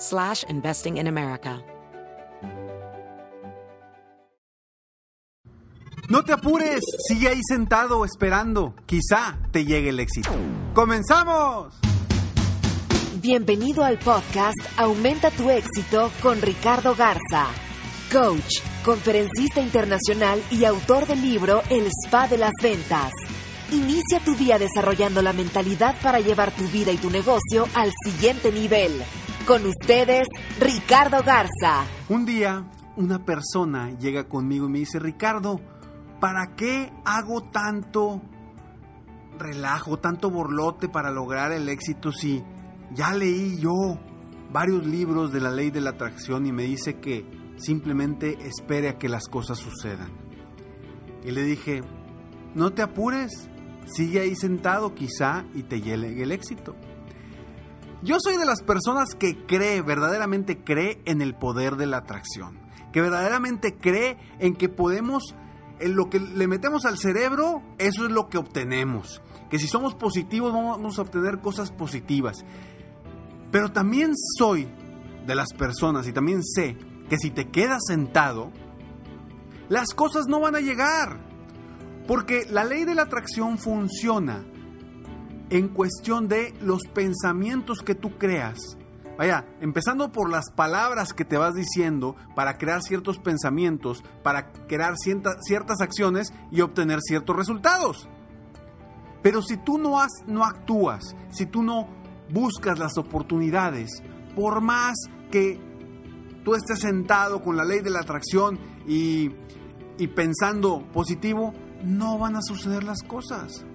slash investing in America. No te apures, sigue ahí sentado esperando. Quizá te llegue el éxito. ¡Comenzamos! Bienvenido al podcast Aumenta tu éxito con Ricardo Garza, coach, conferencista internacional y autor del libro El Spa de las Ventas. Inicia tu día desarrollando la mentalidad para llevar tu vida y tu negocio al siguiente nivel. Con ustedes, Ricardo Garza. Un día, una persona llega conmigo y me dice, Ricardo, ¿para qué hago tanto relajo, tanto borlote para lograr el éxito si ya leí yo varios libros de la ley de la atracción y me dice que simplemente espere a que las cosas sucedan? Y le dije, no te apures, sigue ahí sentado quizá y te llegue el éxito. Yo soy de las personas que cree, verdaderamente cree en el poder de la atracción, que verdaderamente cree en que podemos, en lo que le metemos al cerebro, eso es lo que obtenemos, que si somos positivos vamos a obtener cosas positivas. Pero también soy de las personas y también sé que si te quedas sentado, las cosas no van a llegar. Porque la ley de la atracción funciona en cuestión de los pensamientos que tú creas. Vaya, empezando por las palabras que te vas diciendo para crear ciertos pensamientos, para crear ciertas, ciertas acciones y obtener ciertos resultados. Pero si tú no, has, no actúas, si tú no buscas las oportunidades, por más que tú estés sentado con la ley de la atracción y, y pensando positivo, no van a suceder las cosas.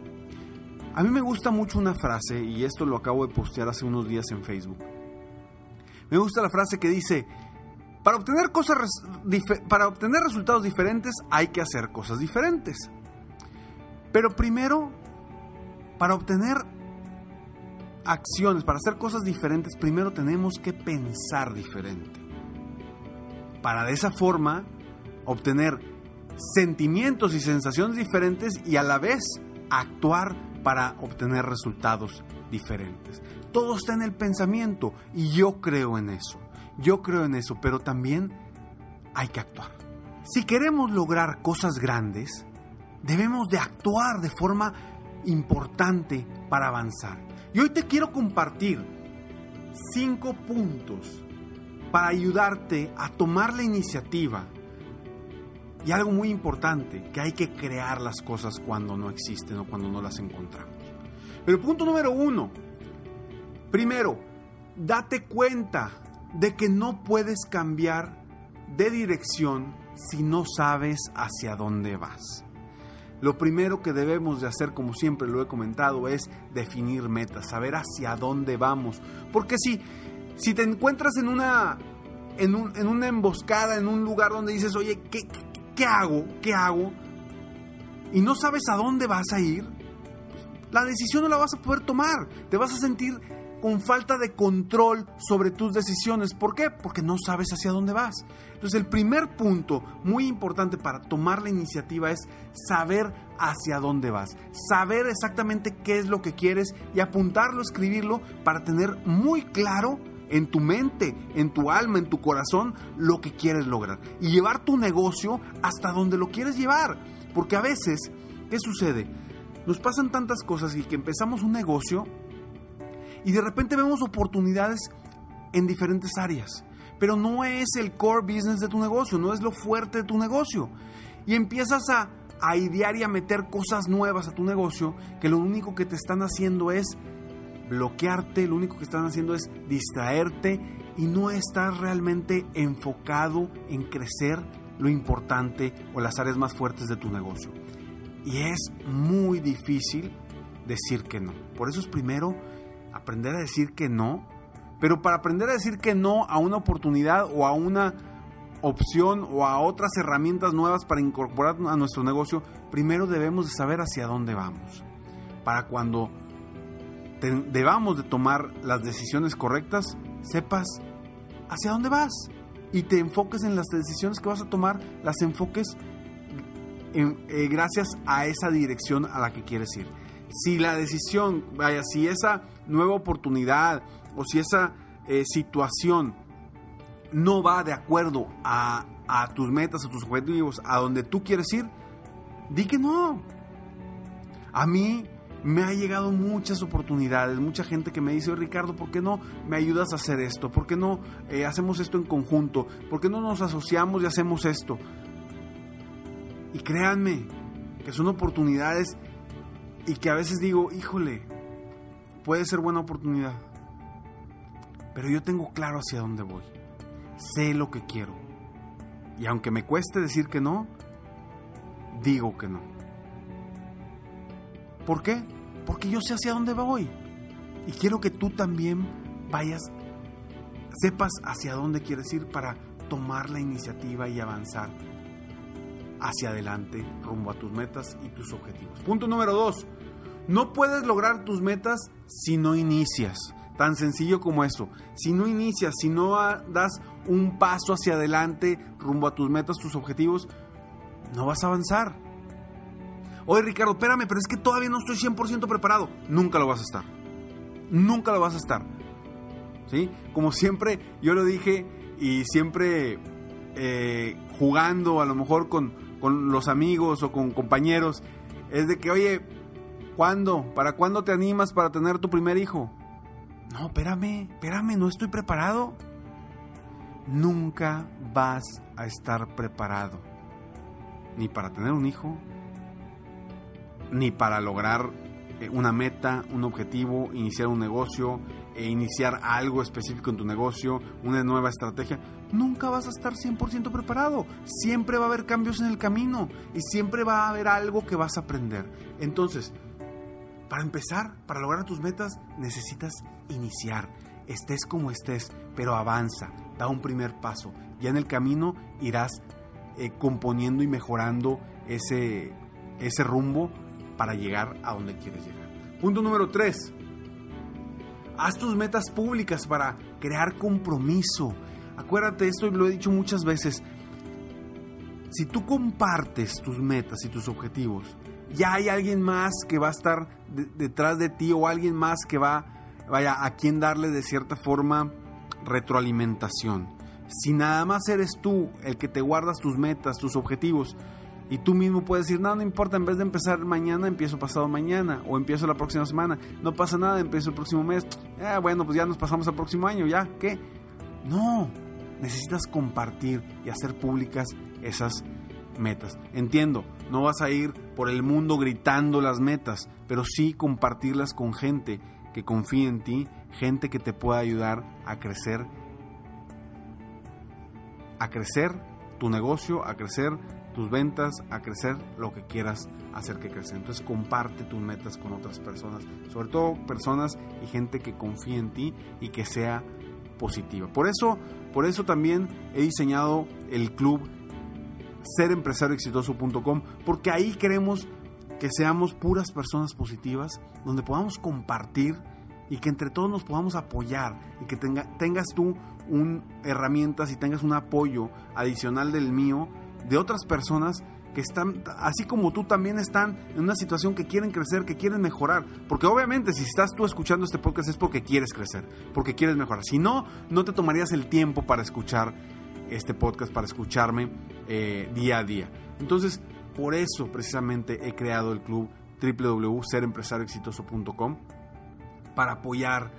A mí me gusta mucho una frase, y esto lo acabo de postear hace unos días en Facebook. Me gusta la frase que dice, para obtener, cosas, para obtener resultados diferentes hay que hacer cosas diferentes. Pero primero, para obtener acciones, para hacer cosas diferentes, primero tenemos que pensar diferente. Para de esa forma obtener sentimientos y sensaciones diferentes y a la vez actuar para obtener resultados diferentes. Todo está en el pensamiento y yo creo en eso. Yo creo en eso, pero también hay que actuar. Si queremos lograr cosas grandes, debemos de actuar de forma importante para avanzar. Y hoy te quiero compartir cinco puntos para ayudarte a tomar la iniciativa y algo muy importante, que hay que crear las cosas cuando no existen o cuando no las encontramos. Pero punto número uno, primero, date cuenta de que no puedes cambiar de dirección si no sabes hacia dónde vas. Lo primero que debemos de hacer, como siempre lo he comentado, es definir metas, saber hacia dónde vamos. Porque si, si te encuentras en una, en, en una emboscada, en un lugar donde dices, oye, ¿qué, ¿qué hago? ¿Qué hago? Y no sabes a dónde vas a ir, la decisión no la vas a poder tomar. Te vas a sentir con falta de control sobre tus decisiones. ¿Por qué? Porque no sabes hacia dónde vas. Entonces el primer punto muy importante para tomar la iniciativa es saber hacia dónde vas. Saber exactamente qué es lo que quieres y apuntarlo, escribirlo para tener muy claro en tu mente, en tu alma, en tu corazón, lo que quieres lograr. Y llevar tu negocio hasta donde lo quieres llevar. Porque a veces, ¿qué sucede? Nos pasan tantas cosas y que empezamos un negocio y de repente vemos oportunidades en diferentes áreas. pero no es el core business de tu negocio, no es lo fuerte de tu negocio. Y empiezas a, a idear y a meter cosas nuevas a tu negocio que lo único que te están haciendo es bloquearte, lo único que están haciendo es distraerte y no estás realmente enfocado en crecer lo importante o las áreas más fuertes de tu negocio. Y es muy difícil decir que no. Por eso es primero aprender a decir que no. Pero para aprender a decir que no a una oportunidad o a una opción o a otras herramientas nuevas para incorporar a nuestro negocio, primero debemos de saber hacia dónde vamos. Para cuando debamos de tomar las decisiones correctas, sepas hacia dónde vas y te enfoques en las decisiones que vas a tomar, las enfoques eh, gracias a esa dirección a la que quieres ir. Si la decisión, vaya, si esa nueva oportunidad o si esa eh, situación no va de acuerdo a, a tus metas, a tus objetivos, a donde tú quieres ir, di que no. A mí me ha llegado muchas oportunidades, mucha gente que me dice, Ricardo, ¿por qué no me ayudas a hacer esto? ¿Por qué no eh, hacemos esto en conjunto? ¿Por qué no nos asociamos y hacemos esto? Y créanme que son oportunidades y que a veces digo, híjole, puede ser buena oportunidad. Pero yo tengo claro hacia dónde voy. Sé lo que quiero. Y aunque me cueste decir que no, digo que no. ¿Por qué? Porque yo sé hacia dónde voy. Y quiero que tú también vayas, sepas hacia dónde quieres ir para tomar la iniciativa y avanzar hacia adelante rumbo a tus metas y tus objetivos. Punto número dos. No puedes lograr tus metas si no inicias. Tan sencillo como eso. Si no inicias, si no das un paso hacia adelante rumbo a tus metas, tus objetivos, no vas a avanzar. Oye Ricardo, espérame, pero es que todavía no estoy 100% preparado. Nunca lo vas a estar. Nunca lo vas a estar. ¿Sí? Como siempre, yo lo dije y siempre eh, jugando a lo mejor con, con los amigos o con compañeros, es de que, oye, ¿cuándo? ¿Para cuándo te animas para tener tu primer hijo? No, espérame, espérame, no estoy preparado. Nunca vas a estar preparado. Ni para tener un hijo, ni para lograr eh, una meta, un objetivo, iniciar un negocio, e iniciar algo específico en tu negocio, una nueva estrategia, nunca vas a estar 100% preparado. Siempre va a haber cambios en el camino y siempre va a haber algo que vas a aprender. Entonces, para empezar, para lograr tus metas, necesitas iniciar. Estés como estés, pero avanza, da un primer paso. Ya en el camino irás eh, componiendo y mejorando ese, ese rumbo para llegar a donde quieres llegar. Punto número 3. Haz tus metas públicas para crear compromiso. Acuérdate, esto lo he dicho muchas veces. Si tú compartes tus metas y tus objetivos, ya hay alguien más que va a estar detrás de ti o alguien más que va, vaya, a quien darle de cierta forma retroalimentación. Si nada más eres tú el que te guardas tus metas, tus objetivos, y tú mismo puedes decir, no, no importa, en vez de empezar mañana, empiezo pasado mañana o empiezo la próxima semana. No pasa nada, empiezo el próximo mes. Ah, bueno, pues ya nos pasamos al próximo año, ¿ya? ¿Qué? No, necesitas compartir y hacer públicas esas metas. Entiendo, no vas a ir por el mundo gritando las metas, pero sí compartirlas con gente que confíe en ti, gente que te pueda ayudar a crecer, a crecer tu negocio, a crecer tus ventas, a crecer lo que quieras hacer que crezca. Entonces comparte tus metas con otras personas, sobre todo personas y gente que confíe en ti y que sea positiva. Por eso, por eso también he diseñado el club serempresarioexitoso.com porque ahí queremos que seamos puras personas positivas, donde podamos compartir y que entre todos nos podamos apoyar y que tenga, tengas tú un herramientas y tengas un apoyo adicional del mío de otras personas que están, así como tú también están en una situación que quieren crecer, que quieren mejorar. Porque obviamente si estás tú escuchando este podcast es porque quieres crecer, porque quieres mejorar. Si no, no te tomarías el tiempo para escuchar este podcast, para escucharme eh, día a día. Entonces, por eso precisamente he creado el club www.serempresarioexitoso.com para apoyar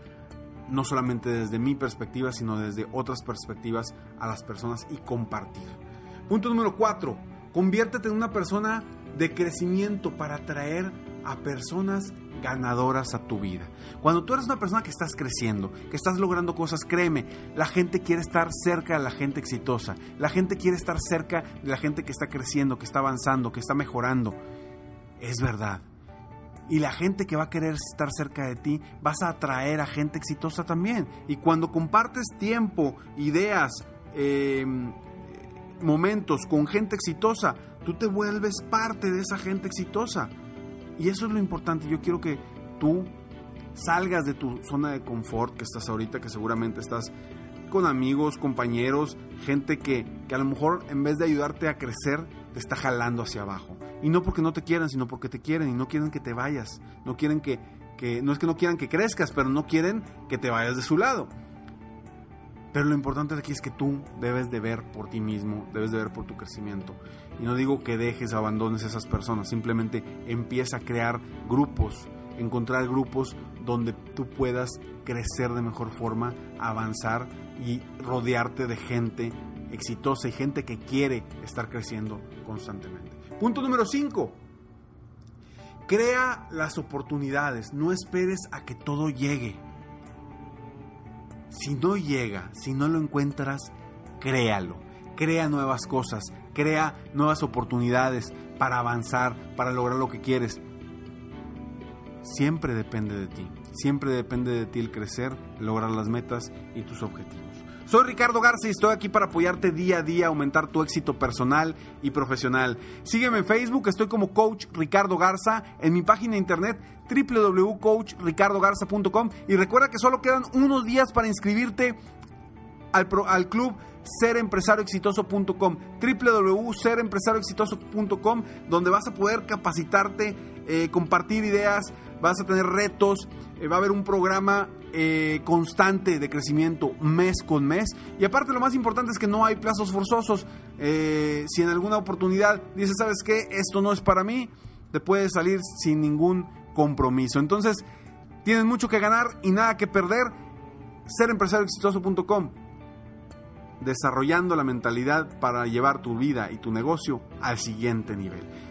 no solamente desde mi perspectiva, sino desde otras perspectivas a las personas y compartir. Punto número 4. Conviértete en una persona de crecimiento para atraer a personas ganadoras a tu vida. Cuando tú eres una persona que estás creciendo, que estás logrando cosas, créeme, la gente quiere estar cerca de la gente exitosa. La gente quiere estar cerca de la gente que está creciendo, que está avanzando, que está mejorando. Es verdad. Y la gente que va a querer estar cerca de ti, vas a atraer a gente exitosa también. Y cuando compartes tiempo, ideas, em, momentos con gente exitosa, tú te vuelves parte de esa gente exitosa. Y eso es lo importante. Yo quiero que tú salgas de tu zona de confort que estás ahorita, que seguramente estás con amigos, compañeros, gente que, que a lo mejor en vez de ayudarte a crecer, te está jalando hacia abajo. Y no porque no te quieran, sino porque te quieren y no quieren que te vayas. No quieren que, que, no es que no quieran que crezcas, pero no quieren que te vayas de su lado. Pero lo importante aquí es que tú debes de ver por ti mismo, debes de ver por tu crecimiento. Y no digo que dejes, abandones a esas personas, simplemente empieza a crear grupos, encontrar grupos donde tú puedas crecer de mejor forma, avanzar y rodearte de gente exitosa y gente que quiere estar creciendo constantemente. Punto número 5. Crea las oportunidades, no esperes a que todo llegue. Si no llega, si no lo encuentras, créalo. Crea nuevas cosas, crea nuevas oportunidades para avanzar, para lograr lo que quieres. Siempre depende de ti, siempre depende de ti el crecer, lograr las metas y tus objetivos. Soy Ricardo Garza y estoy aquí para apoyarte día a día, aumentar tu éxito personal y profesional. Sígueme en Facebook, estoy como Coach Ricardo Garza, en mi página de internet www.coachricardogarza.com y recuerda que solo quedan unos días para inscribirte al, al club serempresarioexitoso.com www.serempresarioexitoso.com donde vas a poder capacitarte, eh, compartir ideas, vas a tener retos, eh, va a haber un programa eh, constante de crecimiento mes con mes. Y aparte lo más importante es que no hay plazos forzosos. Eh, si en alguna oportunidad dices, ¿sabes qué? Esto no es para mí, te puedes salir sin ningún compromiso. Entonces, tienes mucho que ganar y nada que perder. Serempresarioexitoso.com desarrollando la mentalidad para llevar tu vida y tu negocio al siguiente nivel.